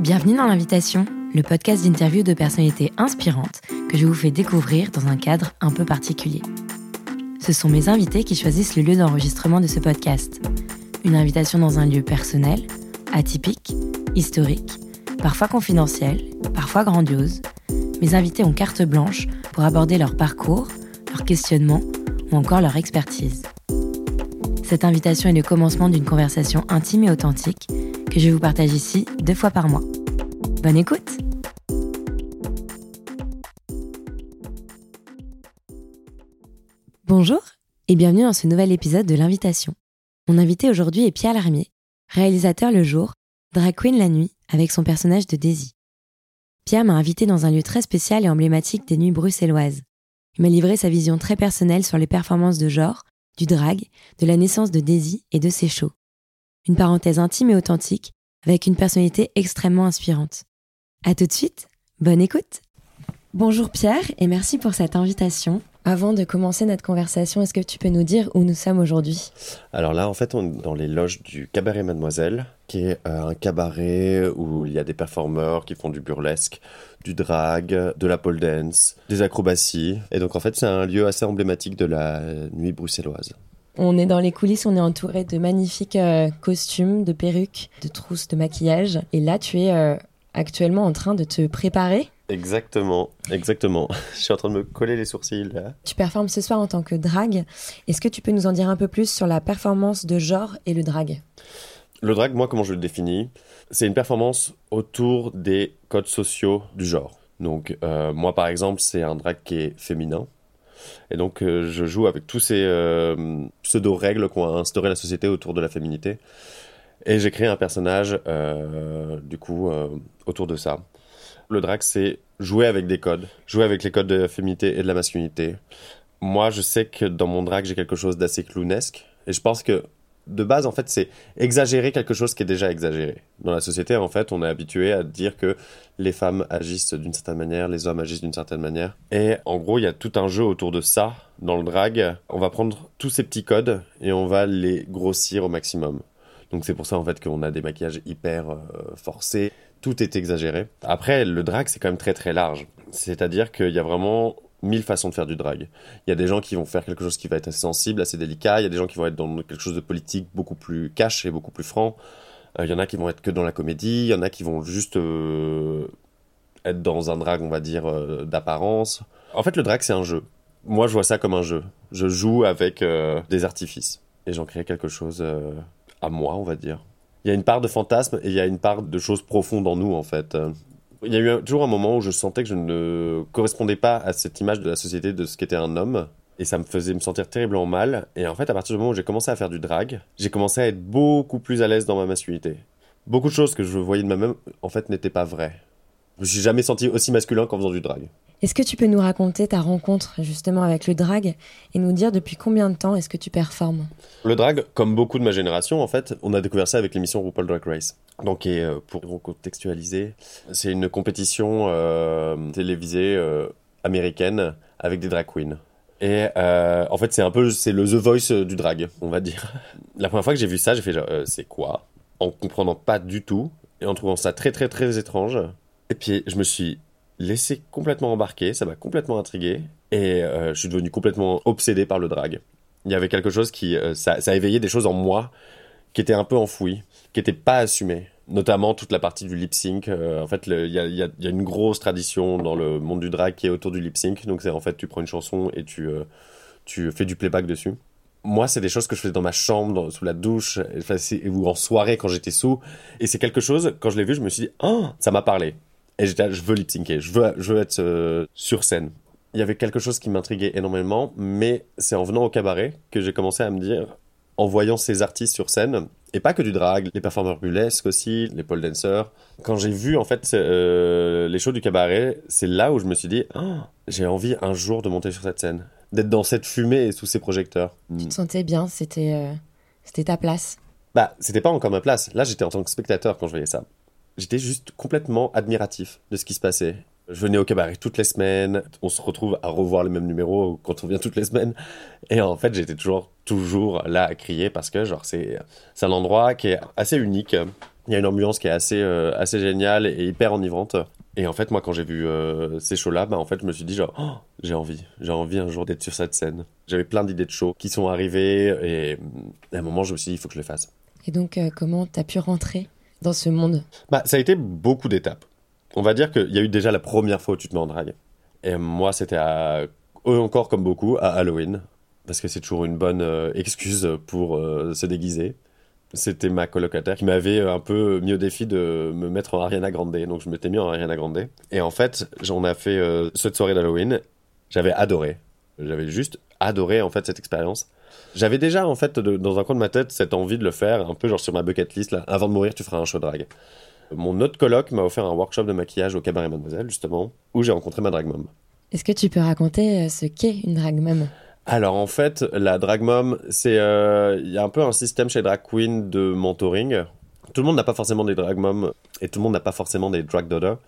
Bienvenue dans l'invitation, le podcast d'interview de personnalités inspirantes que je vous fais découvrir dans un cadre un peu particulier. Ce sont mes invités qui choisissent le lieu d'enregistrement de ce podcast. Une invitation dans un lieu personnel, atypique, historique, parfois confidentiel, parfois grandiose. Mes invités ont carte blanche pour aborder leur parcours, leurs questionnements ou encore leur expertise. Cette invitation est le commencement d'une conversation intime et authentique que je vous partage ici deux fois par mois. Bonne écoute Bonjour et bienvenue dans ce nouvel épisode de l'invitation. Mon invité aujourd'hui est Pierre Larmier, réalisateur le jour, drag queen la nuit avec son personnage de Daisy. Pierre m'a invité dans un lieu très spécial et emblématique des nuits bruxelloises. Il m'a livré sa vision très personnelle sur les performances de genre, du drag, de la naissance de Daisy et de ses shows une parenthèse intime et authentique avec une personnalité extrêmement inspirante. À tout de suite, bonne écoute. Bonjour Pierre et merci pour cette invitation. Avant de commencer notre conversation, est-ce que tu peux nous dire où nous sommes aujourd'hui? Alors là, en fait, on est dans les loges du Cabaret Mademoiselle, qui est euh, un cabaret où il y a des performeurs qui font du burlesque, du drag, de la pole dance, des acrobaties. Et donc, en fait, c'est un lieu assez emblématique de la nuit bruxelloise. On est dans les coulisses, on est entouré de magnifiques euh, costumes, de perruques, de trousses, de maquillage. Et là, tu es euh, actuellement en train de te préparer. Exactement, exactement. Je suis en train de me coller les sourcils. Là. Tu performes ce soir en tant que drag. Est-ce que tu peux nous en dire un peu plus sur la performance de genre et le drag? Le drag, moi, comment je le définis? C'est une performance autour des codes sociaux du genre. Donc, euh, moi, par exemple, c'est un drag qui est féminin et donc, euh, je joue avec tous ces euh, pseudo-règles qu'ont instauré la société autour de la féminité. Et j'ai créé un personnage, euh, du coup, autour de ça. Le drag, c'est jouer avec des codes, jouer avec les codes de la féminité et de la masculinité. Moi, je sais que dans mon drag, j'ai quelque chose d'assez clownesque. Et je pense que de base, en fait, c'est exagérer quelque chose qui est déjà exagéré. Dans la société, en fait, on est habitué à dire que les femmes agissent d'une certaine manière, les hommes agissent d'une certaine manière. Et en gros, il y a tout un jeu autour de ça dans le drag. On va prendre tous ces petits codes et on va les grossir au maximum. Donc c'est pour ça en fait qu'on a des maquillages hyper euh, forcés, tout est exagéré. Après le drag c'est quand même très très large. C'est-à-dire qu'il y a vraiment mille façons de faire du drag. Il y a des gens qui vont faire quelque chose qui va être assez sensible, assez délicat. Il y a des gens qui vont être dans quelque chose de politique beaucoup plus cash et beaucoup plus franc. Euh, il y en a qui vont être que dans la comédie. Il y en a qui vont juste euh, être dans un drag, on va dire, d'apparence. En fait, le drag, c'est un jeu. Moi, je vois ça comme un jeu. Je joue avec des artifices. Et j'en crée quelque chose à moi, on va dire. Il y a une part de fantasme et il y a une part de choses profondes en nous, en fait. Il y a eu toujours un moment où je sentais que je ne correspondais pas à cette image de la société de ce qu'était un homme. Et ça me faisait me sentir terriblement mal. Et en fait, à partir du moment où j'ai commencé à faire du drag, j'ai commencé à être beaucoup plus à l'aise dans ma masculinité. Beaucoup de choses que je voyais de moi-même, en fait, n'étaient pas vraies. Je me suis jamais senti aussi masculin qu'en faisant du drag. Est-ce que tu peux nous raconter ta rencontre justement avec le drag et nous dire depuis combien de temps est-ce que tu performes? Le drag, comme beaucoup de ma génération, en fait, on a découvert ça avec l'émission RuPaul Drag Race. Donc, euh, pour recontextualiser, c'est une compétition euh, télévisée euh, américaine avec des drag queens. Et en fait, c'est un peu c'est le The Voice du drag, on va dire. La première fois que j'ai vu ça, j'ai fait c'est quoi? En comprenant pas du tout et en trouvant ça très très très étrange. Et puis je me suis laissé complètement embarquer, ça m'a complètement intrigué et je suis devenu complètement obsédé par le drag. Il y avait quelque chose qui ça, ça a éveillé des choses en moi qui étaient un peu enfouies qui n'était pas assumé notamment toute la partie du lip sync. Euh, en fait, il y a, y a, une grosse tradition dans le monde du drag qui est autour du lip sync. Donc, c'est en fait, tu prends une chanson et tu, euh, tu fais du playback dessus. Moi, c'est des choses que je faisais dans ma chambre, sous la douche, ou en soirée quand j'étais sous. Et c'est quelque chose, quand je l'ai vu, je me suis dit, ah, ça m'a parlé. Et j'étais, je veux lip syncer, je veux, je veux être euh, sur scène. Il y avait quelque chose qui m'intriguait énormément, mais c'est en venant au cabaret que j'ai commencé à me dire, en voyant ces artistes sur scène, et pas que du drag, les performeurs burlesques aussi, les pole dancers. Quand j'ai vu en fait euh, les shows du cabaret, c'est là où je me suis dit, oh, j'ai envie un jour de monter sur cette scène, d'être dans cette fumée et sous ces projecteurs. Tu te sentais bien, c'était euh, c'était ta place? Bah, c'était pas encore ma place. Là, j'étais en tant que spectateur quand je voyais ça. J'étais juste complètement admiratif de ce qui se passait. Je venais au cabaret toutes les semaines. On se retrouve à revoir les mêmes numéros quand on vient toutes les semaines. Et en fait, j'étais toujours, toujours là à crier parce que, genre, c'est, un endroit qui est assez unique. Il y a une ambiance qui est assez, euh, assez géniale et hyper enivrante. Et en fait, moi, quand j'ai vu euh, ces shows-là, bah, en fait, je me suis dit, genre, oh, j'ai envie. J'ai envie un jour d'être sur cette scène. J'avais plein d'idées de shows qui sont arrivées et à un moment, je me suis dit, il faut que je les fasse. Et donc, euh, comment t'as pu rentrer? Dans ce monde bah, Ça a été beaucoup d'étapes. On va dire qu'il y a eu déjà la première fois où tu te mets en drague. Et moi, c'était à... encore comme beaucoup à Halloween. Parce que c'est toujours une bonne euh, excuse pour se déguiser c'était ma colocataire qui m'avait un peu mis au défi de me mettre en Ariana Grande. Donc je m'étais mis en Ariana Grande. Et en fait, j'en ai fait euh, cette soirée d'Halloween. J'avais adoré. J'avais juste adoré en fait cette expérience. J'avais déjà en fait dans un coin de ma tête cette envie de le faire, un peu genre sur ma bucket list là. Avant de mourir, tu feras un show drag. Mon autre coloc m'a offert un workshop de maquillage au cabaret Mademoiselle justement, où j'ai rencontré ma drag mom. Est-ce que tu peux raconter euh, ce qu'est une drag mom? Alors en fait, la drag mom, c'est euh, il y a un peu un système chez drag queen de mentoring. Tout le monde n'a pas forcément des drag moms et tout le monde n'a pas forcément des drag daughters.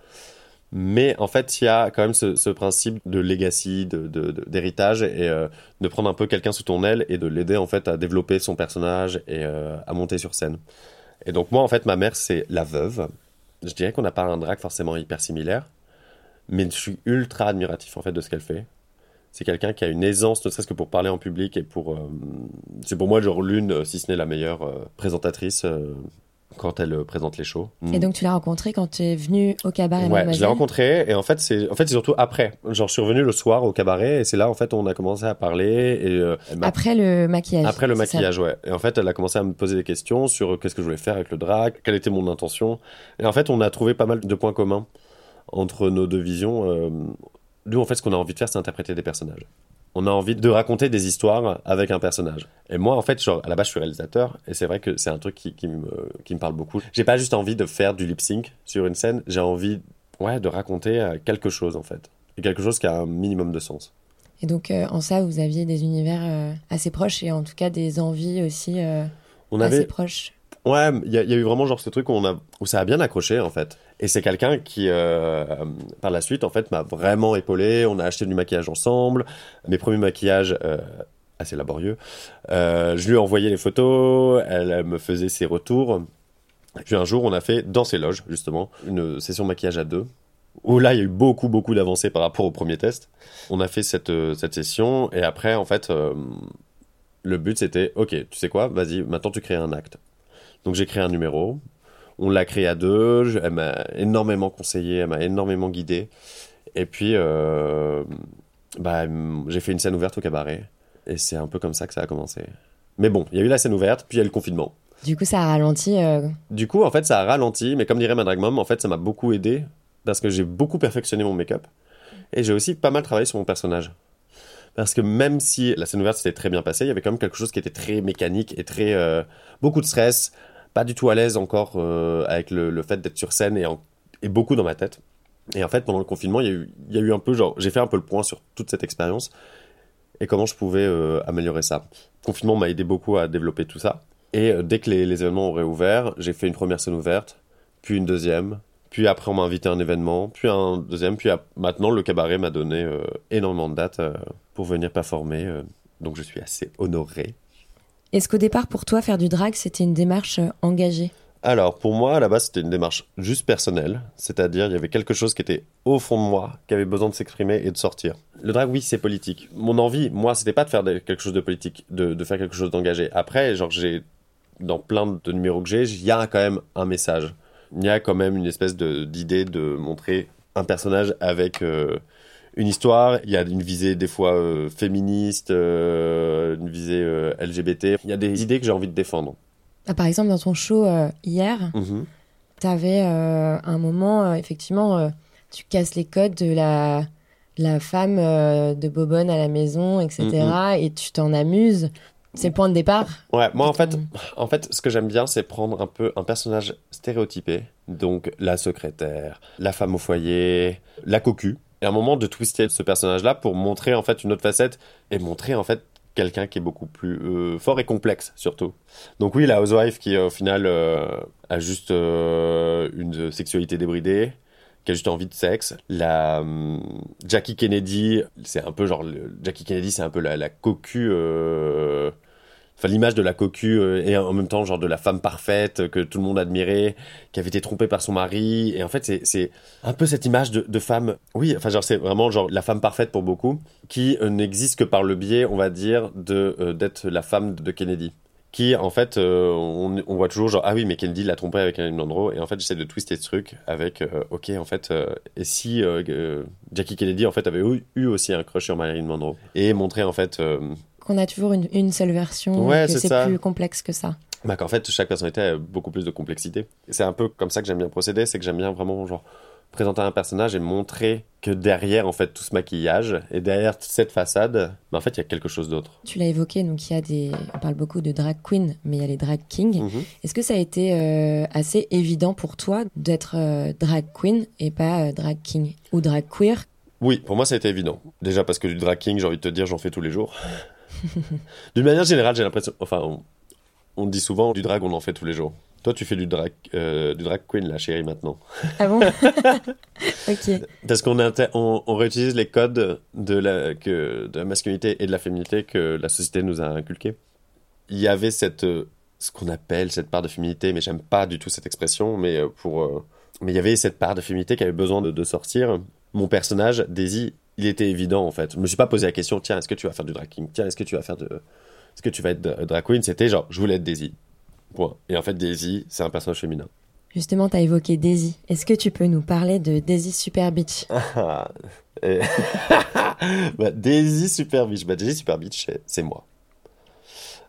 Mais en fait, il y a quand même ce, principe de legacy, d'héritage, de, et euh, de prendre un peu quelqu'un sous ton aile et de l'aider en fait à développer son personnage et euh, à monter sur scène. Et donc moi, en fait, ma mère, c'est la veuve. Je dirais qu'on n'a pas un drag forcément hyper similaire, mais je suis ultra admiratif en fait de ce qu'elle fait c'est quelqu'un qui a une aisance, ne serait-ce que pour parler en public et pour. Euh, c'est pour moi genre l'une, si ce n'est la meilleure présentatrice quand elle présente les shows. Et donc tu l'as rencontré quand tu es venu au cabaret Ouais, je l'ai rencontré et en fait c'est en fait c'est surtout après. Genre je suis revenu le soir au cabaret et c'est là en fait on a commencé à parler et après le maquillage. Après le maquillage, ouais. Et en fait elle a commencé à me poser des questions sur qu'est-ce que je voulais faire avec le drag, quelle était mon intention. Et en fait on a trouvé pas mal de points communs entre nos deux visions nous, en fait, ce qu'on a envie de faire, c'est interpréter des personnages. On a envie de raconter des histoires avec un personnage. Et moi, en fait, genre, à la base, je suis réalisateur, et c'est vrai que c'est un truc qui, qui, me, qui me parle beaucoup. J'ai pas juste envie de faire du lip sync sur une scène, j'ai envie ouais, de raconter euh, quelque chose, en fait. Et quelque chose qui a un minimum de sens. Et donc, euh, en ça, vous aviez des univers euh, assez proches, et en tout cas des envies aussi on avait... assez proches. Ouais, il y, a eu vraiment genre ce truc où, on a, où ça a bien accroché en fait. Et c'est quelqu'un qui, euh, par la suite, en fait, m'a vraiment épaulé. On a acheté du maquillage ensemble. Mes premiers maquillages, euh, assez laborieux. Euh, je lui ai envoyé les photos. Elle, me faisait ses retours. Et puis un jour, on a fait dans ses loges, justement, une session maquillage à deux. Où là, il y a eu beaucoup, beaucoup d'avancées par rapport au premier test. On a fait cette, cette session. Et après, en fait, le but, c'était, OK, tu sais quoi, vas-y, maintenant tu crées un acte. Donc j'ai créé un numéro. On l'a créé à deux. Elle m'a énormément conseillé, elle m'a énormément guidé. Et puis, euh, bah, j'ai fait une scène ouverte au cabaret. Et c'est un peu comme ça que ça a commencé. Mais bon, il y a eu la scène ouverte, puis il y a eu le confinement. Du coup, ça a ralenti. Euh, du coup, en fait, ça a ralenti, mais comme dirait ma drag mom, en fait, ça m'a beaucoup aidé parce que j'ai beaucoup perfectionné mon make-up et j'ai aussi pas mal travaillé sur mon personnage. Parce que même si la scène ouverte s'était très bien passée, il y avait quand même quelque chose qui était très mécanique et très euh, beaucoup de stress, pas du tout à l'aise encore euh, avec le, fait d'être sur scène et, beaucoup dans ma tête. Et en fait, pendant le confinement, il y a eu, un peu, genre, j'ai fait un peu le point sur toute cette expérience et comment je pouvais euh, améliorer ça. Le confinement m'a aidé beaucoup à développer tout ça. Et euh, dès que les, événements ont réouvert, j'ai fait une première scène ouverte, puis une deuxième, puis après on m'a invité à un événement, puis un deuxième, puis maintenant le cabaret m'a donné énormément de dates pour venir performer. donc je suis assez honoré. Est-ce qu'au départ, pour toi, faire du drag, c'était une démarche euh, engagée? Alors, pour moi, à la base, c'était une démarche juste personnelle. C'est-à-dire, il y avait quelque chose qui était au fond de moi, qui avait besoin de s'exprimer et de sortir. Le drag, oui, c'est politique. Mon envie, moi, c'était pas de faire quelque chose de politique, de, faire quelque chose d'engagé. Après, genre, j'ai, dans plein de numéros que j'ai, il y a quand même un message. Il y a quand même une espèce d'idée de, montrer un personnage avec euh, une histoire, il y a une visée des fois euh, féministe, euh, une visée euh, LGBT. Il y a des idées que j'ai envie de défendre. Ah, par exemple, dans ton show hier, mhm. tu avais un moment, effectivement, tu casses les codes de la, la femme de Bobonne à la maison, etc. Mhm. Et tu t'en amuses. C'est le point de départ. Ouais, moi en fait, en fait, ce que j'aime bien, c'est prendre un peu un personnage stéréotypé. Donc la secrétaire, la femme au foyer, la cocu et un moment de twister ce personnage-là pour montrer en fait une autre facette et montrer en fait quelqu'un qui est beaucoup plus euh, fort et complexe surtout. Donc oui, la housewife qui au final euh, a juste euh, une sexualité débridée, qui a juste envie de sexe. La hum, Jackie Kennedy, c'est un peu genre Jackie Kennedy, c'est un peu la, cocu. euh, Enfin, l'image de la cocu euh, et en même temps genre de la femme parfaite que tout le monde admirait, qui avait été trompée par son mari. Et en fait, c'est- un peu cette image de, de femme. Oui, enfin genre c'est vraiment genre la femme parfaite pour beaucoup, qui euh, n'existe que par le biais, on va dire, de euh, d'être la femme de Kennedy qui en fait euh, on, on voit toujours genre ah oui mais Kennedy l'a trompé avec Marilyn Monroe et en fait j'essaie de twister ce truc avec euh, ok en fait euh, et si euh, euh, Jackie Kennedy en fait avait eu, eu aussi un crush sur Marilyn Monroe et montrer en fait euh, Qu'on a toujours une, une seule version, Ouais, que c'est plus complexe que ça. bah, qu'en fait chaque personnalité a beaucoup plus de complexité c'est un peu comme ça que j'aime bien procéder c'est que j'aime bien vraiment genre présenter un personnage et montrer que derrière en fait tout ce maquillage et derrière toute cette façade bah, en fait il y a quelque chose d'autre Tu l'as évoqué, donc il y a des. On parle beaucoup de drag queen, mais il y a les drag kings. Mhm. Est-ce que ça a été euh, assez évident pour toi d'être euh, drag queen et pas euh, drag king ou drag queer? Oui, pour moi ça a été évident. Déjà parce que du drag king, j'ai envie de te dire, j'en fais tous les jours. D'une manière générale, j'ai l'impression. Enfin, on, on dit souvent du drag, on en fait tous les jours. Toi, tu fais du drag, euh, du drag queen, la chérie, maintenant. Ah bon Ok. Parce qu'on on, on réutilise les codes de la, que, de la masculinité et de la féminité que la société nous a inculqués. Il y avait cette, ce qu'on appelle cette part de féminité, mais j'aime pas du tout cette expression, mais euh, pour, euh, mais il y avait cette part de féminité qui avait besoin de, de sortir. Mon personnage, Daisy, il était évident en fait. Je me suis pas posé la question, tiens, est-ce que tu vas faire du drag king Tiens, est-ce que tu vas faire de, est-ce que tu vas être dra- drag queen? C'était genre, je voulais être Daisy. Point. Et en fait, Daisy, c'est un personnage féminin. Justement, tu as évoqué Daisy. Est-ce que tu peux nous parler de Daisy Super Beach Ah, et- bah, Daisy Super Beach. Bah, Daisy Super Beach, c'est- moi.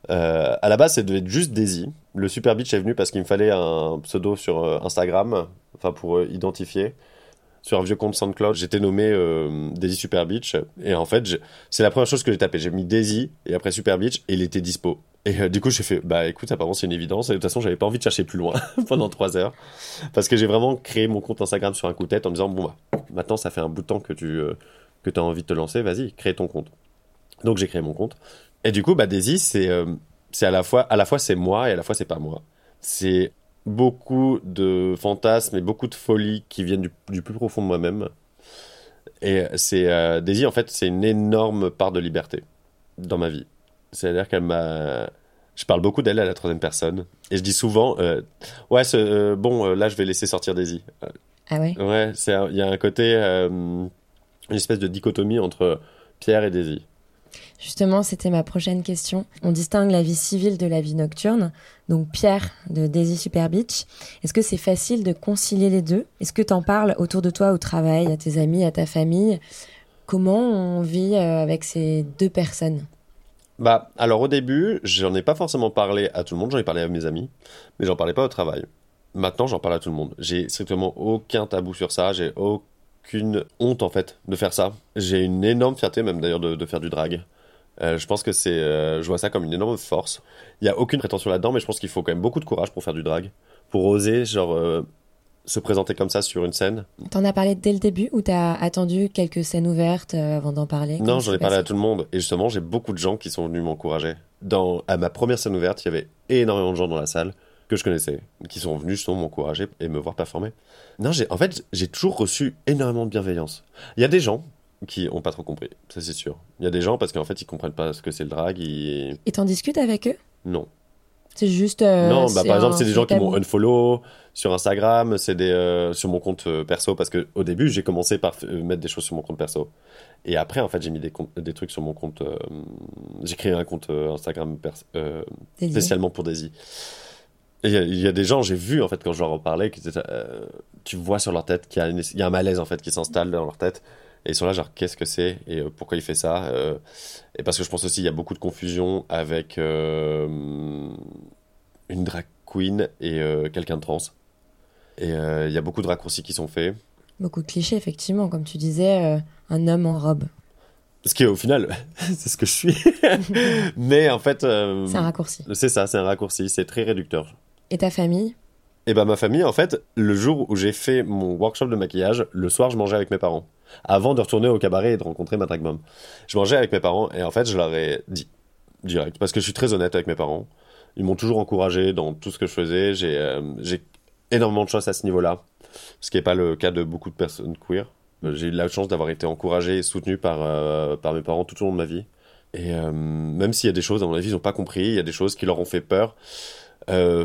Euh, à la base, c'est devait être juste Daisy. Le Super Beach est venu parce qu'il me fallait un pseudo sur euh, Instagram, enfin pour euh, identifier. Sur un vieux compte SoundCloud, j'étais nommé euh, Daisy Super Beach. Et en fait, c'est la première chose que j'ai tapé. J'ai mis Daisy et après Super Beach et il était dispo. Et euh, du coup, j'ai fait, bah écoute, apparemment c'est une évidence. Et de toute façon, j'avais pas envie de chercher plus loin pendant trois heures. Parce que j'ai vraiment créé mon compte Instagram sur un coup de tête en me disant, bon bah, maintenant ça fait un bout de temps que tu euh, que as envie de te lancer, vas-y, crée ton compte. Donc j'ai créé mon compte. Et du coup, bah Daisy, c'est c'est à la fois à la fois c'est moi et à la fois c'est pas moi. C'est beaucoup de fantasmes et beaucoup de folie qui viennent du, du plus profond de moi-même. Et c'est euh, Daisy en fait, c'est une énorme part de liberté dans ma vie. C'est-à-dire qu'elle m'a je parle beaucoup d'elle à la troisième personne et je dis souvent euh, ouais ce- euh, bon là je vais laisser sortir Daisy. Ah ouais? Ouais, il y a un côté, une espèce de dichotomie entre Pierre et Daisy. Justement, c'était ma prochaine question. On distingue la vie civile de la vie nocturne. Donc Pierre de Daisy Super Beach. Est-ce que c'est facile de concilier les deux? Est-ce que t'en parles autour de toi au travail, à tes amis, à ta famille? Comment on vit euh, avec ces deux personnes? Bah, alors au début, j'en ai pas forcément parlé à tout le monde, j'en ai parlé à mes amis, mais j'en parlais pas au travail. Maintenant, j'en parle à tout le monde. J'ai strictement aucun tabou sur ça, j'ai aucune honte en fait de faire ça. J'ai une énorme fierté même d'ailleurs de faire du drag. Euh, je pense que c'est, euh, je vois ça comme une énorme force. Il y a aucune prétention là-dedans, mais je pense qu'il faut quand même beaucoup de courage pour faire du drag, pour oser genre euh, se présenter comme ça sur une scène. T'en as parlé dès le début ou t'as attendu quelques scènes ouvertes avant d'en parler? Non, j'en ai parlé à tout le monde. Et justement, j'ai beaucoup de gens qui sont venus m'encourager. Dans, à ma première scène ouverte, il y avait énormément de gens dans la salle que je connaissais, qui sont venus justement m'encourager et me voir performer. Non, j'ai, en fait, j'ai toujours reçu énormément de bienveillance. Il y a des gens qui ont pas trop compris, ça c'est sûr. Il y a des gens parce qu'en fait, ils comprennent pas ce que c'est le drag. Ils... Et t'en discutes avec eux? Non. C'est juste. euh, non, bah, par exemple, c'est des gens qui m'ont unfollow sur Instagram, c'est des euh, sur mon compte euh, perso parce que au début, j'ai commencé par mettre des choses sur mon compte perso. Et après, en fait, j'ai mis des, trucs sur mon compte. j'ai créé un compte Instagram spécialement pour Daisy. Il y, a- il y a des gens, j'ai vu en fait quand je leur en parlais, qui tu vois sur leur tête qu'il y a un malaise en fait qui s'installe dans leur tête. Et ils sont là, genre, qu'est-ce que c'est et euh, pourquoi il fait ça euh, Et parce que je pense aussi il y a beaucoup de confusion avec euh, une drag queen et quelqu'un de trans. Et il y a beaucoup de raccourcis qui sont faits. Beaucoup de clichés, effectivement. Comme tu disais, un homme en robe. Ce qui est au final, c'est ce que je suis. Mais en fait, C'est un raccourci. c'est ça, c'est un raccourci, c'est très réducteur. Et ta famille? Et ben ma famille, en fait, le jour où j'ai fait mon workshop de maquillage, le soir, je mangeais avec mes parents. Avant de retourner au cabaret et de rencontrer ma drag mom. Je mangeais avec mes parents et en fait, je leur ai dit direct. Parce que je suis très honnête avec mes parents. Ils m'ont toujours encouragé dans tout ce que je faisais. J'ai euh, énormément de chance à ce niveau-là. ce qui n'est pas le cas de beaucoup de personnes queer. J'ai eu la chance d'avoir été encouragé et soutenu par, euh, par mes parents tout au long de ma vie. Et euh, même s'il y a des choses, à mon avis, ils n'ont pas compris, il y a des choses qui leur ont fait peur,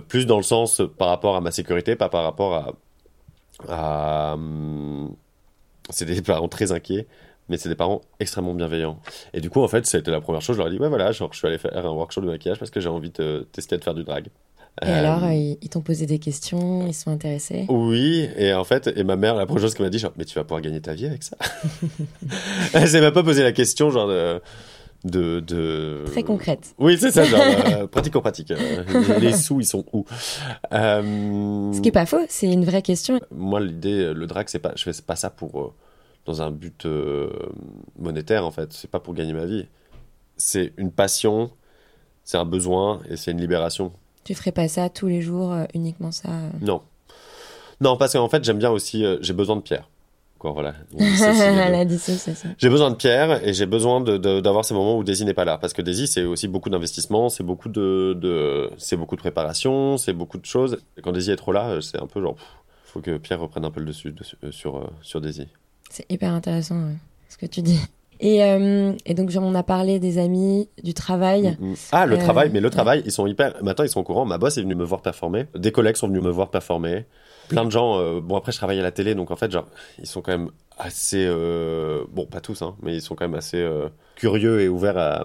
plus dans le sens par rapport à ma sécurité, pas par rapport à... à hum, c'est des parents très inquiets, mais c'est des parents extrêmement bienveillants. Et du coup, en fait, c'était la première chose, je leur ai dit, ouais, voilà, genre, je suis allé faire un workshop de maquillage parce que j'ai envie de tester de faire du drag. Et alors, euh, ils, ils t'ont posé des questions, ils sont intéressés? Oui, et en fait, et ma mère, la première chose qu'elle m'a dit, genre, mais tu vas pouvoir gagner ta vie avec ça? Elle s'est même pas posé la question, genre, de. De, de... Très concrète. Oui, c'est ça, genre, euh, pratico-pratique. Euh, les sous, ils sont où? Euh, Ce qui est pas faux, c'est une vraie question. Moi, l'idée, le drag, c'est pas, je fais pas ça pour, dans un but monétaire, en fait. C'est pas pour gagner ma vie. C'est une passion, c'est un besoin et c'est une libération. Tu ferais pas ça tous les jours, uniquement ça. Non. Non, parce qu'en fait, j'aime bien aussi, j'ai besoin de pierre. Quoi, voilà. La dissociation. J'ai besoin de Pierre et j'ai besoin d'avoir ces moments où Daisy n'est pas là. Parce que Daisy, c'est aussi beaucoup d'investissement, c'est beaucoup de, de- c'est beaucoup de préparation, c'est beaucoup de choses. Et quand Daisy est trop là, euh, c'est un peu genre, pff, faut que Pierre reprenne un peu le dessus, dessus- euh, sur, euh, sur Daisy. C'est hyper intéressant ouais, ce que tu dis. Et, euh, et donc, genre, on a parlé des amis, du travail. Mm, mm. Ah, le Euh, travail, mais le ouais. travail, ils sont hyper. Maintenant, ils sont au courant. Ma boss est venue me voir performer. Des collègues sont venus me voir performer. Plein de gens. euh, bon, après, je travaille à la télé, donc en fait, genre, ils sont quand même assez. euh, bon, pas tous, hein, mais ils sont quand même assez euh, curieux et ouverts à,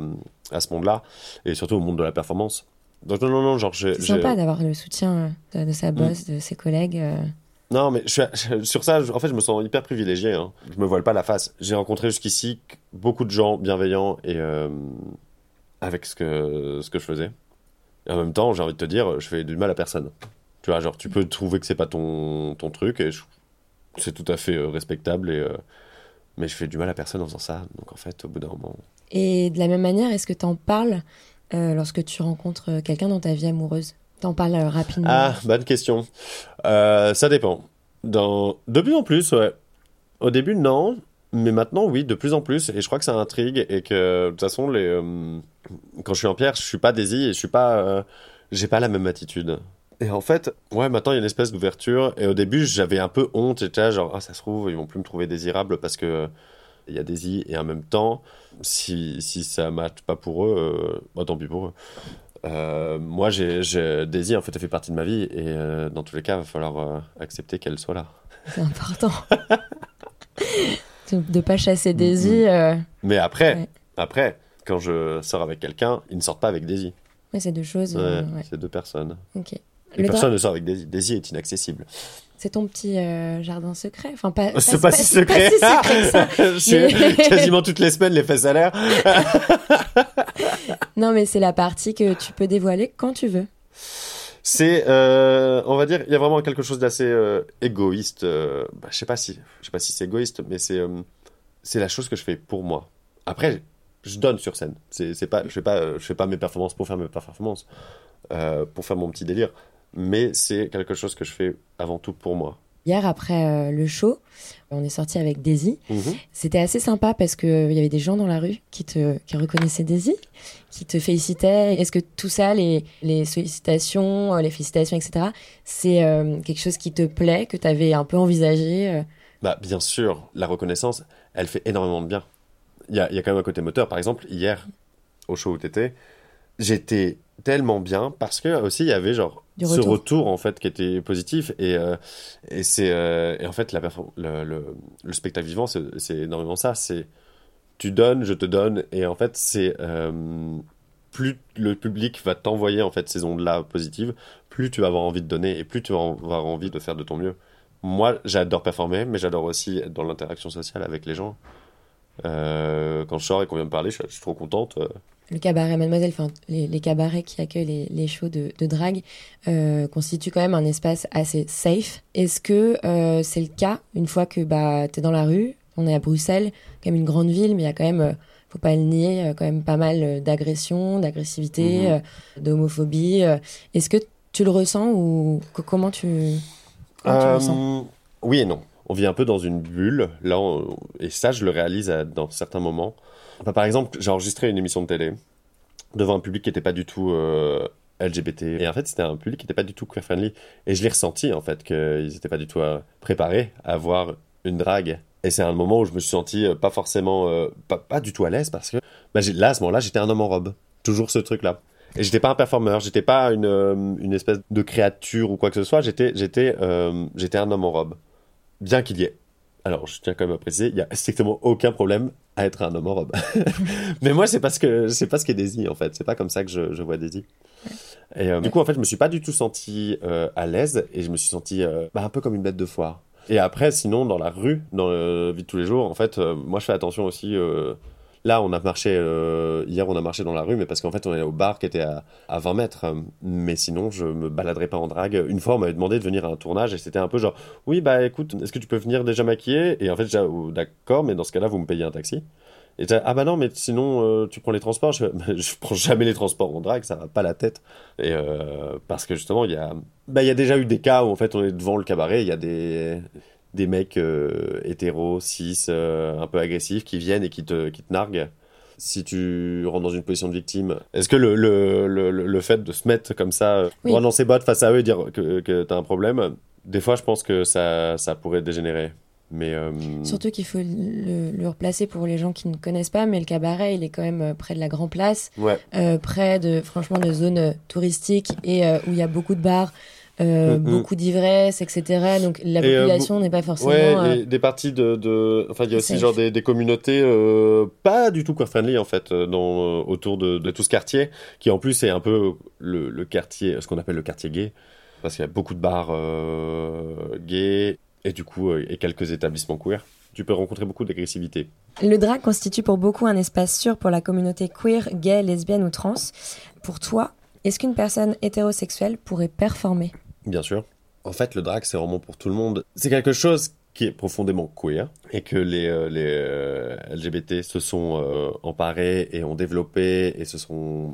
à ce monde-là, et surtout au monde de la performance. Donc, non, non, non, genre. C'est sympa d'avoir le soutien de, de sa boss, de ses collègues. Non, mais je suis- sur ça, je- en fait, je me sens hyper privilégié. Hein. Je me voile pas la face. J'ai rencontré jusqu'ici beaucoup de gens bienveillants et avec ce que, ce que je faisais. Et en même temps, j'ai envie de te dire, je fais du mal à personne. Tu vois, genre, tu peux trouver que c'est pas ton, ton truc et je- c'est tout à fait euh, respectable. Et, euh, mais je fais du mal à personne en faisant ça. Donc, en fait, au bout d'un moment. Et de la même manière, est-ce que tu en parles euh, lorsque tu rencontres quelqu'un dans ta vie amoureuse? T'en parles rapidement Ah, bonne question. Ça dépend. Dans... De plus en plus, ouais. Au début, non. Mais maintenant, oui, de plus en plus. Et je crois que ça intrigue. Et que, de toute façon, les, quand je suis en pierre, je suis pas Daisy et je suis pas. J'ai pas la même attitude. Et en fait, ouais, maintenant, il y a une espèce d'ouverture. Et au début, j'avais un peu honte. J'étais là, genre, ah, ça se trouve, ils vont plus me trouver désirable parce que. euh, Il y a Daisy. Et en même temps, si, si ça matche pas pour eux, euh, bah, tant pis pour eux. Euh, moi, j'ai, en fait, elle fait partie de ma vie. Et euh, dans tous les cas, il va falloir accepter qu'elle soit là. C'est important. de, de pas chasser Mm, Daisy. euh, Mais après, Ouais. après, quand je sors avec quelqu'un, ils ne sortent pas avec Daisy. ouais, c'est deux choses. Ouais, ouais. C'est deux personnes. Ok. Et personne ne sort avec Daisy. Daisy est inaccessible. C'est ton petit euh, jardin secret. Enfin, pas. C'est pas, si secret. Pas si secret que ça. je suis Mais- quasiment toutes les semaines les fesses à l'air. Non, mais c'est la partie que tu peux dévoiler quand tu veux. C'est, euh, on va dire, il y a vraiment quelque chose d'assez euh, égoïste. bah, je sais pas si, je sais pas si c'est égoïste, mais c'est, c'est la chose que je fais pour moi. Après, je donne sur scène. C'est, pas, je fais pas, je fais pas mes performances pour faire mes performances, pour faire mon petit délire. Mais c'est quelque chose que je fais avant tout pour moi. Hier, après euh, le show, on est sorti avec Daisy. Mhm. C'était assez sympa parce qu'il y avait des gens dans la rue qui te qui reconnaissaient Daisy, qui te félicitaient. Est-ce que tout ça, les, les sollicitations, euh, les félicitations, etc., c'est euh, quelque chose qui te plaît, que tu avais un peu envisagé euh? Bah, bien sûr, la reconnaissance, elle fait énormément de bien. Il y a, il y a quand même un côté moteur. Par exemple, hier, au show où t'étais, j'étais tellement bien parce que aussi il y avait genre Du ce retour. en fait qui était positif. Et euh, et c'est euh, et en fait la le, le, le spectacle vivant c'est énormément ça. C'est tu donnes je te donne. Et en fait c'est euh, plus le public va t'envoyer en fait ces ondes là positives plus tu vas avoir envie de donner et plus tu vas avoir envie de faire de ton mieux. Moi j'adore performer mais j'adore aussi être dans l'interaction sociale avec les gens. Euh, quand je sors et qu'on vient me parler je suis, je suis trop contente Le cabaret Mademoiselle, enfin, les, les cabarets qui accueillent les, les shows de, de drague euh, constituent quand même un espace assez safe. Est-ce que euh, c'est le cas une fois que bah, tu es dans la rue On est à Bruxelles, quand même une grande ville, mais il y a quand même, euh, faut pas le nier, quand même pas mal d'agressions, d'agressivité, Mhm. euh, d'homophobie. Est-ce que tu le ressens ou co- comment tu, comment tu le ressens? Oui et non. On vit un peu dans une bulle, là, on- et ça, je le réalise à- dans certains moments. Par exemple, j'ai enregistré une émission de télé devant un public qui n'était pas du tout euh, LGBT. Et en fait, c'était un public qui n'était pas du tout queer friendly. Et je l'ai ressenti, en fait, qu'ils n'étaient pas du tout euh, préparés à voir une drague. Et c'est un moment où je me suis senti euh, pas forcément, pas, pas, du tout à l'aise parce que bah, là, à ce moment-là, j'étais un homme en robe. Toujours ce truc-là. Et j'étais pas un performeur, j'étais pas une, une espèce de créature ou quoi que ce soit, j'étais, j'étais, j'étais un homme en robe. Bien qu'il y ait alors, je tiens quand même à préciser, il y a strictement aucun problème à être un homme en robe. Mais moi, c'est parce que c'est pas ce qu'est Daisy en fait. C'est pas comme ça que je, je vois Daisy. Et euh, du coup, en fait, je me suis pas du tout senti euh, à l'aise et je me suis senti euh, bah, un peu comme une bête de foire. Et après, sinon, dans la rue, dans la vie de tous les jours, en fait, moi, je fais attention aussi Là, on a marché, euh, hier, on a marché dans la rue, mais parce qu'en fait, on est au bar qui était à, à 20 mètres. Mais sinon, je me baladerais pas en drague. Une fois, on m'avait demandé de venir à un tournage et c'était un peu genre, oui, bah écoute, est-ce que tu peux venir déjà maquiller? Et en fait, oh, d'accord, mais dans ce cas-là, vous me payez un taxi. Et ah bah non, mais sinon, euh, tu prends les transports. Je, je prends jamais les transports en drague, ça va pas la tête. Et euh, parce que justement, il y a, bah, il y a déjà eu des cas où en fait, on est devant le cabaret, il y a des des mecs euh, hétéros, cis, euh, un peu agressifs qui viennent et qui te, qui te narguent si tu rentres dans une position de victime. Est-ce que le, le, le, le, fait de se mettre comme ça, euh, oui. dans ses bottes face à eux et dire que, que tu as un problème, des fois je pense que ça, ça pourrait dégénérer. Mais euh... Surtout qu'il faut le, le, replacer pour les gens qui ne connaissent pas, mais le cabaret, il est quand même près de la Grand Place, ouais. euh, près de, franchement, de zones touristiques et où il y a beaucoup de bars. Euh, mm, mm. beaucoup d'ivresse, etc. Donc la euh, population n'est pas forcément. Ouais, euh... des parties de, de... enfin il y a aussi genre des, des communautés euh, pas du tout queer friendly en fait dans autour de, de, tout ce quartier, qui en plus est un peu le, le quartier, ce qu'on appelle le quartier gay, parce qu'il y a beaucoup de bars gays et du coup et quelques établissements queer. Tu peux rencontrer beaucoup d'agressivité. Le drag constitue pour beaucoup un espace sûr pour la communauté queer, gay, lesbienne ou trans. Pour toi, est-ce qu'une personne hétérosexuelle pourrait performer? Bien sûr. En fait, le drag, c'est vraiment pour tout le monde. C'est quelque chose qui est profondément queer et que les, euh, les euh, LGBT se sont euh, emparés et ont développé et se sont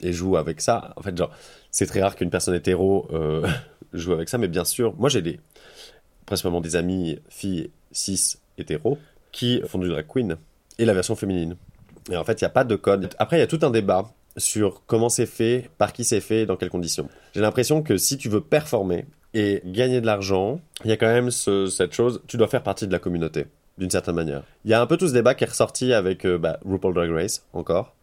et jouent avec ça. En fait, genre, c'est très rare qu'une personne hétéro joue avec ça, mais bien sûr, moi j'ai des principalement des amis filles cis hétéros qui font du drag queen et la version féminine. Et en fait, il n'y a pas de code. Après, il y a tout un débat sur comment c'est fait, par qui c'est fait, dans quelles conditions. J'ai l'impression que si tu veux performer et gagner de l'argent, il y a quand même ce, cette chose, tu dois faire partie de la communauté, d'une certaine manière. Il y a un peu tout ce débat qui est ressorti avec euh, bah, RuPaul Drag Race, encore.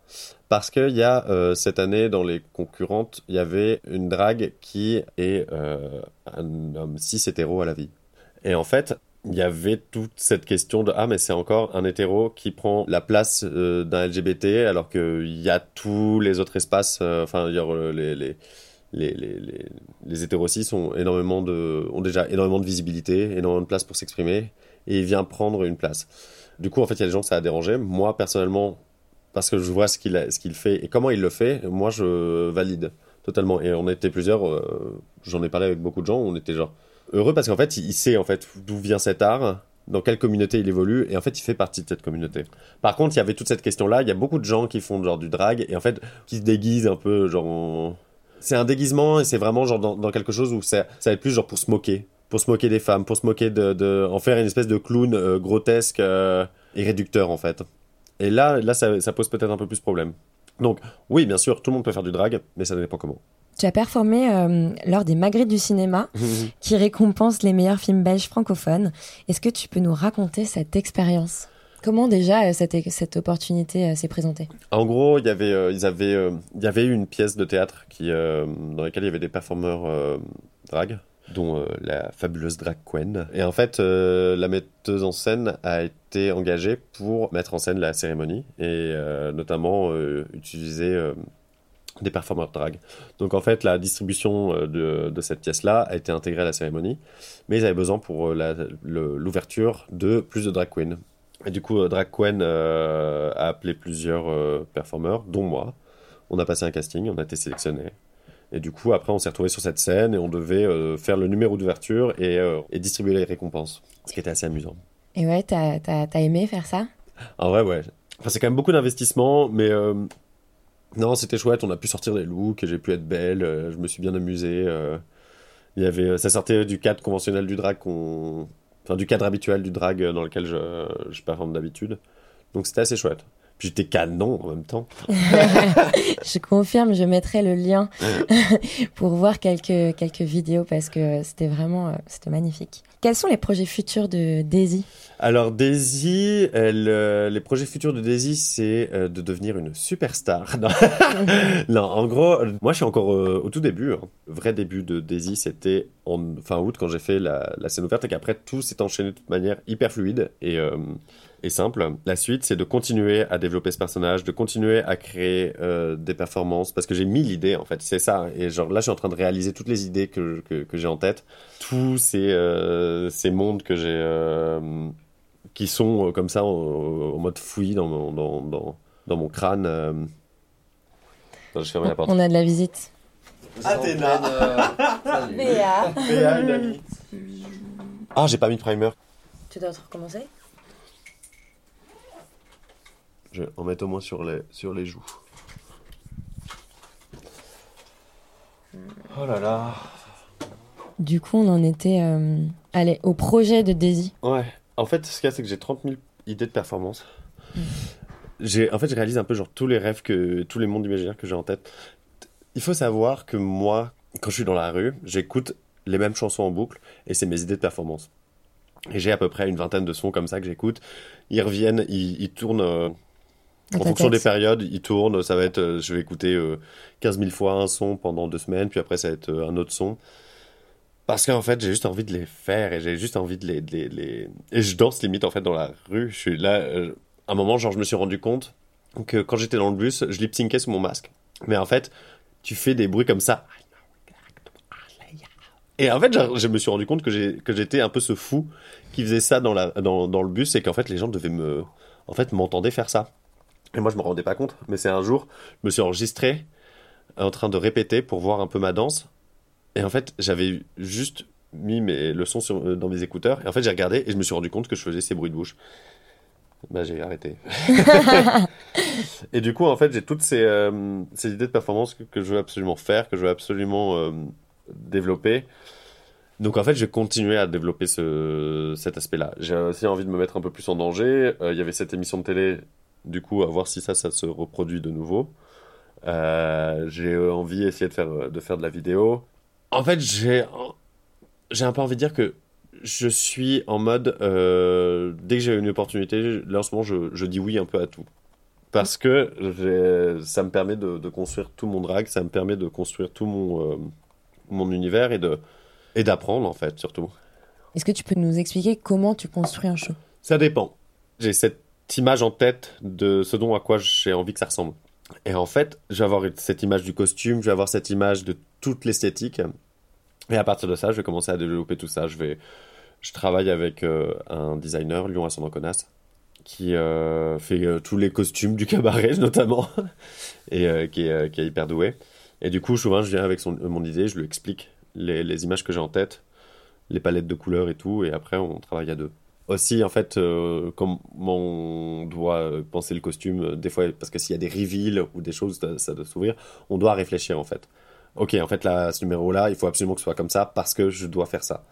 Parce qu'il y a euh, cette année, dans les concurrentes, il y avait une drague qui est euh, un homme cis hétéro à la vie. Et en fait, il y avait toute cette question de ah mais c'est encore un hétéro qui prend la place euh, d'un LGBT alors qu'il y a tous les autres espaces euh, enfin les les les, les, les, ont énormément de ont déjà énormément de visibilité énormément de place pour s'exprimer et il vient prendre une place. Du coup en fait il y a des gens que ça a dérangé. Moi personnellement parce que je vois ce qu'il ce qu'il fait et comment il le fait moi je valide totalement. Et on était plusieurs euh, j'en ai parlé avec beaucoup de gens on était genre heureux parce qu'en fait, il sait en fait d'où vient cet art, dans quelle communauté il évolue, et en fait, il fait partie de cette communauté. Par contre, il y avait toute cette question-là. Il y a beaucoup de gens qui font genre du drag et en fait qui se déguisent un peu genre. C'est un déguisement et c'est vraiment genre dans, quelque chose où ça, ça va être plus genre pour se moquer, pour se moquer des femmes, pour se moquer de, en faire une espèce de clown euh, grotesque euh, et réducteur en fait. Et là, là, ça, pose peut-être un peu plus problème. Donc, oui, bien sûr, tout le monde peut faire du drag, mais ça dépend comment. Tu as performé euh, lors des Magritte du cinéma, qui récompensent les meilleurs films belges francophones. Est-ce que tu peux nous raconter cette expérience? Comment déjà euh, cette, cette opportunité euh, s'est présentée? En gros, il y avait, ils avaient, il y avait une pièce de théâtre qui, dans laquelle il y avait des performeurs drag, dont la fabuleuse drag queen. Et en fait, la metteuse en scène a été engagée pour mettre en scène la cérémonie et notamment utiliser des performeurs drag. Donc en fait, la distribution de, de cette pièce-là a été intégrée à la cérémonie, mais ils avaient besoin pour l'ouverture de plus de drag queens. Et du coup, drag queen euh, a appelé plusieurs euh, performeurs, dont moi. On a passé un casting, on a été sélectionné. Et du coup, après, on s'est retrouvé sur cette scène et on devait euh, faire le numéro d'ouverture et, et, distribuer les récompenses, ce qui était assez amusant. Et ouais, t'as as, aimé faire ça? En vrai, ouais. Enfin, c'est quand même beaucoup d'investissement, mais non, c'était chouette. On a pu sortir des looks, j'ai pu être belle, je me suis bien amusé. Il y avait, ça sortait du cadre conventionnel du drag enfin, du cadre habituel du drag dans lequel je, je performe d'habitude. Donc c'était assez chouette. J'étais canon en même temps. je confirme, je mettrai le lien pour voir quelques, quelques vidéos parce que c'était vraiment euh, c'était magnifique. Quels sont les projets futurs de Daisy? Alors Daisy, elle, euh, les projets futurs de Daisy, c'est euh, de devenir une superstar. Non. non, en gros, moi je suis encore au tout début. Hein. Le vrai début de Daisy, c'était en fin août quand j'ai fait la, la, scène ouverte et qu'après tout s'est enchaîné de toute manière hyper fluide et et simple. La suite, c'est de continuer à développer ce personnage, de continuer à créer euh, des performances, parce que j'ai mis l'idée, en fait, c'est ça. Et genre là, je suis en train de réaliser toutes les idées que, que, j'ai en tête, tous ces, euh, ces mondes que j'ai, euh, qui sont comme ça en, mode fouillis dans mon, dans, dans, dans mon crâne. je la porte. On a de la visite. Athéna Béa Béa, une amie. Ah, j'ai pas mis de primer. Tu dois recommencer je vais en mettre au moins sur les, sur les joues. Oh là là. Du coup, on en était euh, allez, au projet de Daisy. Ouais. En fait, ce qu'il y a, c'est que j'ai 30 000 idées de performance. Mm. J'ai, en fait, je réalise un peu genre tous les rêves que, tous les mondes imaginaires que j'ai en tête. Il faut savoir que moi, quand je suis dans la rue, j'écoute les mêmes chansons en boucle et c'est mes idées de performance. Et j'ai à peu près une vingtaine de sons comme ça que j'écoute. Ils reviennent, ils, tournent. Euh, en fonction des périodes, il tourne. Ça va être, euh, je vais écouter 15 euh, 000 fois un son pendant deux semaines, puis après ça va être euh, un autre son. Parce qu'en fait, j'ai juste envie de les faire et j'ai juste envie de les, les, Et je danse limite en fait dans la rue. Je suis là. à un moment, genre, je me suis rendu compte que quand j'étais dans le bus, je lip syncais sous mon masque. Mais en fait, tu fais des bruits comme ça. Et en fait, je me suis rendu compte que j'étais un peu ce fou qui faisait ça dans, la, dans, dans le bus et qu'en fait, les gens devaient me. En fait, m'entendre faire ça. Et moi, je me rendais pas compte, mais c'est un jour, je me suis enregistré en train de répéter pour voir un peu ma danse. Et en fait, j'avais juste mis mes, le son sur, euh, dans mes écouteurs. Et en fait, j'ai regardé et je me suis rendu compte que je faisais ces bruits de bouche. Bah, j'ai arrêté. et du coup, en fait, j'ai toutes ces, euh, ces, idées de performance que, je veux absolument faire, que je veux absolument euh, développer. Donc en fait, je vais continuer à développer ce, cet aspect-là. J'ai aussi envie de me mettre un peu plus en danger. Il y avait cette émission de télé du coup, à voir si ça, ça se reproduit de nouveau. Euh, j'ai envie d'essayer de faire, de faire de la vidéo. En fait, j'ai, j'ai un peu envie de dire que je suis en mode, euh, dès que j'ai une opportunité, là en ce moment, je, je, dis oui un peu à tout. Parce que ça me permet de, de, construire tout mon drag, ça me permet de construire tout mon, euh, mon univers et, de, et d'apprendre en fait, surtout. Est-ce que tu peux nous expliquer comment tu construis un show? Ça dépend. J'ai cette image en tête de ce dont à quoi j'ai envie que ça ressemble. Et en fait, je vais avoir cette image du costume, je vais avoir cette image de toute l'esthétique. Et à partir de ça, je vais commencer à développer tout ça. Je vais, je travaille avec euh, un designer, Lyon Ascendant-Conas, qui euh, fait euh, tous les costumes du cabaret notamment, et qui est, qui, est, hyper doué. Et du coup, souvent, je viens avec son, mon idée, je lui explique les images que j'ai en tête, les palettes de couleurs et tout, et après, on travaille à deux aussi en fait euh, comment on doit penser le costume euh, des fois parce que s'il y a des reveals ou des choses ça doit s'ouvrir on doit réfléchir en fait. Ok en fait là ce numéro là il faut absolument que ce soit comme ça parce que je dois faire ça.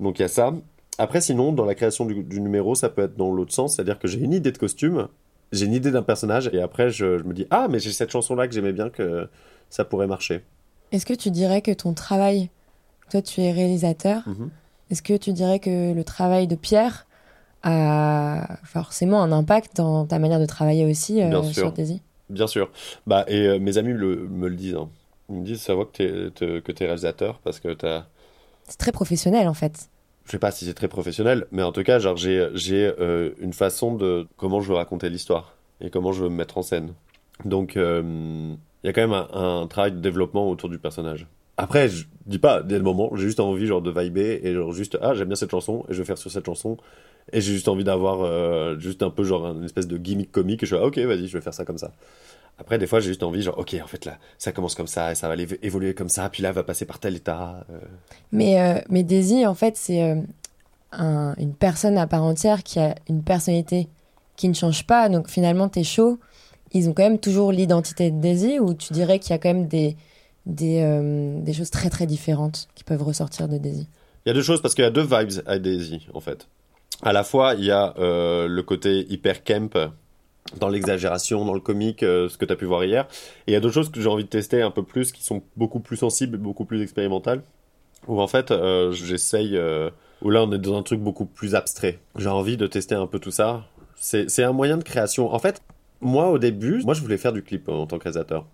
Donc il y a ça. Après sinon dans la création du, numéro ça peut être dans l'autre sens c'est à dire que j'ai une idée de costume j'ai une idée d'un personnage et après je, me dis ah mais j'ai cette chanson là que j'aimais bien que ça pourrait marcher. Est-ce que tu dirais que ton travail toi tu es réalisateur mm-hmm. Est-ce que tu dirais que le travail de Pierre a forcément un impact dans ta manière de travailler aussi euh, sur Daisy? Bien sûr. Bah, et euh, mes amis me le disent. Hein. Ils me disent, ça voit que tu es, es, réalisateur parce que tu as... C'est très professionnel en fait. Je sais pas si c'est très professionnel, mais en tout cas, genre, j'ai, euh, une façon de comment je veux raconter l'histoire et comment je veux me mettre en scène. Donc, il y a quand même un, un, travail de développement autour du personnage. Après, je dis pas dès le moment, j'ai juste envie genre de vibrer et genre juste ah j'aime bien cette chanson et je vais faire sur cette chanson et j'ai juste envie d'avoir euh, juste un peu genre une espèce de gimmick comique et je fais ah, ok vas-y je vais faire ça comme ça. Après des fois j'ai juste envie genre ok en fait là ça commence comme ça et ça va aller évoluer comme ça puis là va passer par tel état. Euh. Mais euh, mais Daisy en fait c'est un, une personne à part entière qui a une personnalité qui ne change pas donc finalement tes shows ils ont quand même toujours l'identité de Daisy ou tu dirais qu'il y a quand même des des, euh, des choses très très différentes qui peuvent ressortir de Daisy Il y a deux choses parce qu'il y a deux vibes à Daisy en fait. À la fois, il y a euh, le côté hyper camp dans l'exagération, dans le comique, euh, ce que tu as pu voir hier. Et il y a d'autres choses que j'ai envie de tester un peu plus, qui sont beaucoup plus sensibles, beaucoup plus expérimentales. Où en fait, j'essaye. Où là, on est dans un truc beaucoup plus abstrait. J'ai envie de tester un peu tout ça. C'est un moyen de création. En fait, moi, au début, moi, je voulais faire du clip en tant que réalisateur.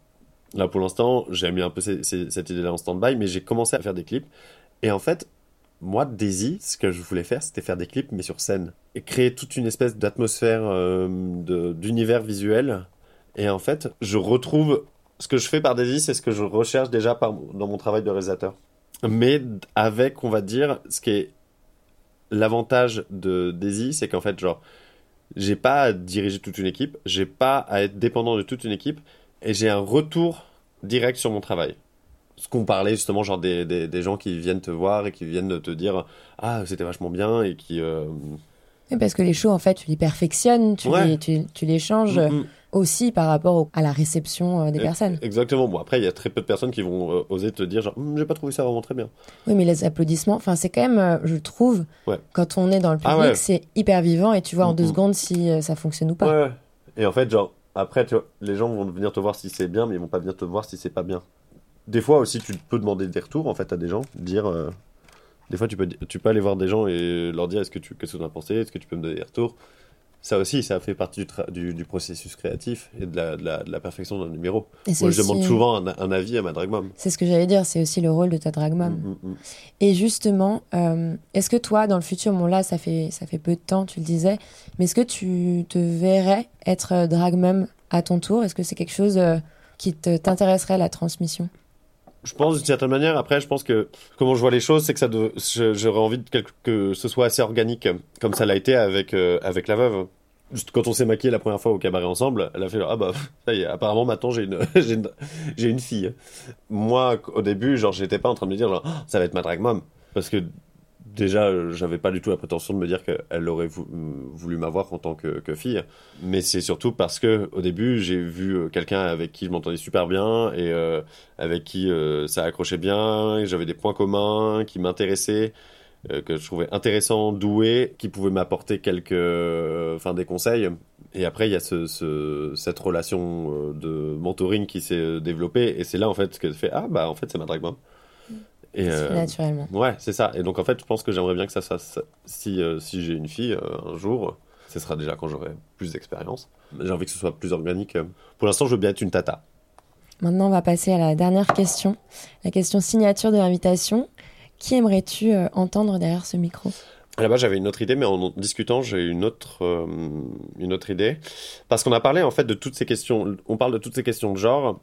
Là, pour l'instant, j'ai mis un peu cette idée-là en stand-by, mais j'ai commencé à faire des clips. Et en fait, moi, Daisy, ce que je voulais faire, c'était faire des clips, mais sur scène. Et créer toute une espèce d'atmosphère, euh, d'univers visuel. Et en fait, je retrouve ce que je fais par Daisy, c'est ce que je recherche déjà dans mon travail de réalisateur. Mais avec, on va dire, ce qui est l'avantage de Daisy, c'est qu'en fait, genre, j'ai pas à diriger toute une équipe, j'ai pas à être dépendant de toute une équipe, et j'ai un retour direct sur mon travail ce qu'on parlait justement, genre des, des, gens qui viennent te voir et qui viennent te dire Ah, c'était vachement bien et qui. Euh, parce que les shows, en fait, tu les perfectionnes, tu, les, tu, les changes mm, mm. aussi par rapport à la réception euh, des personnes. Exactement. Bon, après, il y a très peu de personnes qui vont euh, oser te dire genre, hum, j'ai pas trouvé ça vraiment très bien. Oui, mais les applaudissements, enfin, c'est quand même, je trouve, quand on est dans le ah public, c'est hyper vivant et tu vois en deux mm, secondes si ça fonctionne ou pas. Ouais, Et en fait, genre, après, les gens vont venir te voir si c'est bien, mais ils vont pas venir te voir si c'est pas bien des fois aussi, tu peux demander des retours en fait à des gens, dire. Euh, des fois, tu peux, tu peux aller voir des gens et leur dire est-ce que tu qu'est-ce que tu as pensé, est-ce que tu peux me donner des retours? Ça aussi, ça fait partie du, du, processus créatif et de la, de la, perfection d'un numéro. Moi, je demande souvent un, avis à ma drag mom. C'est ce que j'allais dire, c'est aussi le rôle de ta drag mom. Mm, mm, mm. Et justement, euh, est-ce que toi, dans le futur, bon là, ça fait, ça fait peu de temps, tu le disais, mais est-ce que tu te verrais être drag mom à ton tour? Est-ce que c'est quelque chose euh, qui t'intéresserait, la transmission? Je pense d'une certaine manière. Après, je pense que comment je vois les choses, c'est que ça, j'aurais envie de que ce soit assez organique, comme ça l'a été avec euh, avec la veuve. Juste quand on s'est maquillé la première fois au cabaret ensemble, elle a fait ah bah ça y est, apparemment maintenant j'ai une j'ai une, une, fille. Moi, au début, genre j'étais pas en train de me dire genre ça va être ma drag mom parce que déjà, euh, j'avais pas du tout la prétention de me dire qu'elle aurait voulu m'avoir en tant que, fille. Mais c'est surtout parce que au début, j'ai vu euh, quelqu'un avec qui je m'entendais super bien et euh, avec qui ça accrochait bien, j'avais des points communs qui m'intéressaient, que je trouvais intéressant, doué, qui pouvait m'apporter quelques, enfin des conseils. Et après, il y a ce, cette relation de mentoring qui s'est développée et c'est là en fait que fait ah bah en fait c'est ma drag. Et, euh, naturellement. Ouais, c'est ça. Et donc en fait, je pense que j'aimerais bien que ça soit si euh, si j'ai une fille euh, un jour, ce sera déjà quand j'aurai plus d'expérience. J'ai envie que ce soit plus organique. Pour l'instant, je veux bien être une tata. Maintenant, on va passer à la dernière question, la question signature de l'invitation. Qui aimerais-tu entendre derrière ce micro? Là-bas, j'avais une autre idée, mais en discutant, j'ai une autre, une autre idée. Parce qu'on a parlé, en fait, de toutes ces questions. On parle de toutes ces questions de genre.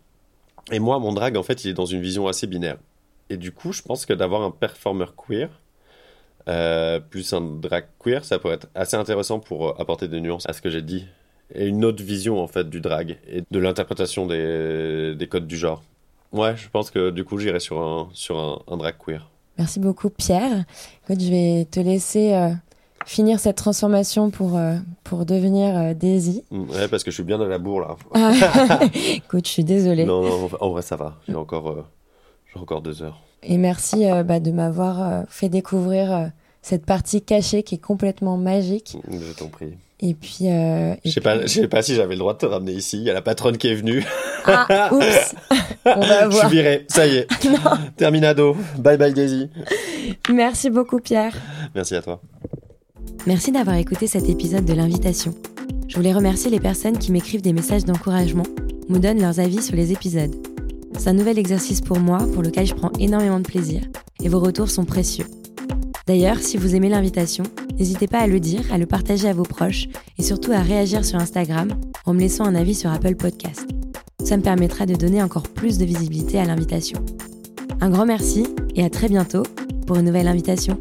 Et moi, mon drag, en fait, il est dans une vision assez binaire. Et du coup, je pense que d'avoir un performeur queer, euh, plus un drag queer, ça pourrait être assez intéressant pour euh, apporter des nuances à ce que j'ai dit. Et une autre vision, en fait, du drag et de l'interprétation des, des, codes du genre. Ouais, je pense que du coup, j'irai sur un, sur un, drag queer. Merci beaucoup, Pierre. Écoute, je vais te laisser euh, finir cette transformation pour, pour devenir Daisy. Mm, ouais, parce que je suis bien dans la bourre, là. Écoute, je suis désolée. Non, non, en vrai, ça va. J'ai encore j'ai encore deux heures. Et merci euh, bah, de m'avoir euh, fait découvrir euh, cette partie cachée qui est complètement magique. Je t'en prie. Et puis. je sais pas, je sais pas si j'avais le droit de te ramener ici. Il y a la patronne qui est venue. Ah, oups. On va voir. Je suis viré. Ça y est. Terminado. Bye bye Daisy. Merci beaucoup Pierre. Merci à toi. Merci d'avoir écouté cet épisode de l'invitation. Je voulais remercier les personnes qui m'écrivent des messages d'encouragement, me donnent leurs avis sur les épisodes. C'est un nouvel exercice pour moi, pour lequel je prends énormément de plaisir, et vos retours sont précieux. D'ailleurs, si vous aimez l'invitation, n'hésitez pas à le dire, à le partager à vos proches, et surtout à réagir sur Instagram en me laissant un avis sur Apple Podcast. Ça me permettra de donner encore plus de visibilité à l'invitation. Un grand merci et à très bientôt pour une nouvelle invitation.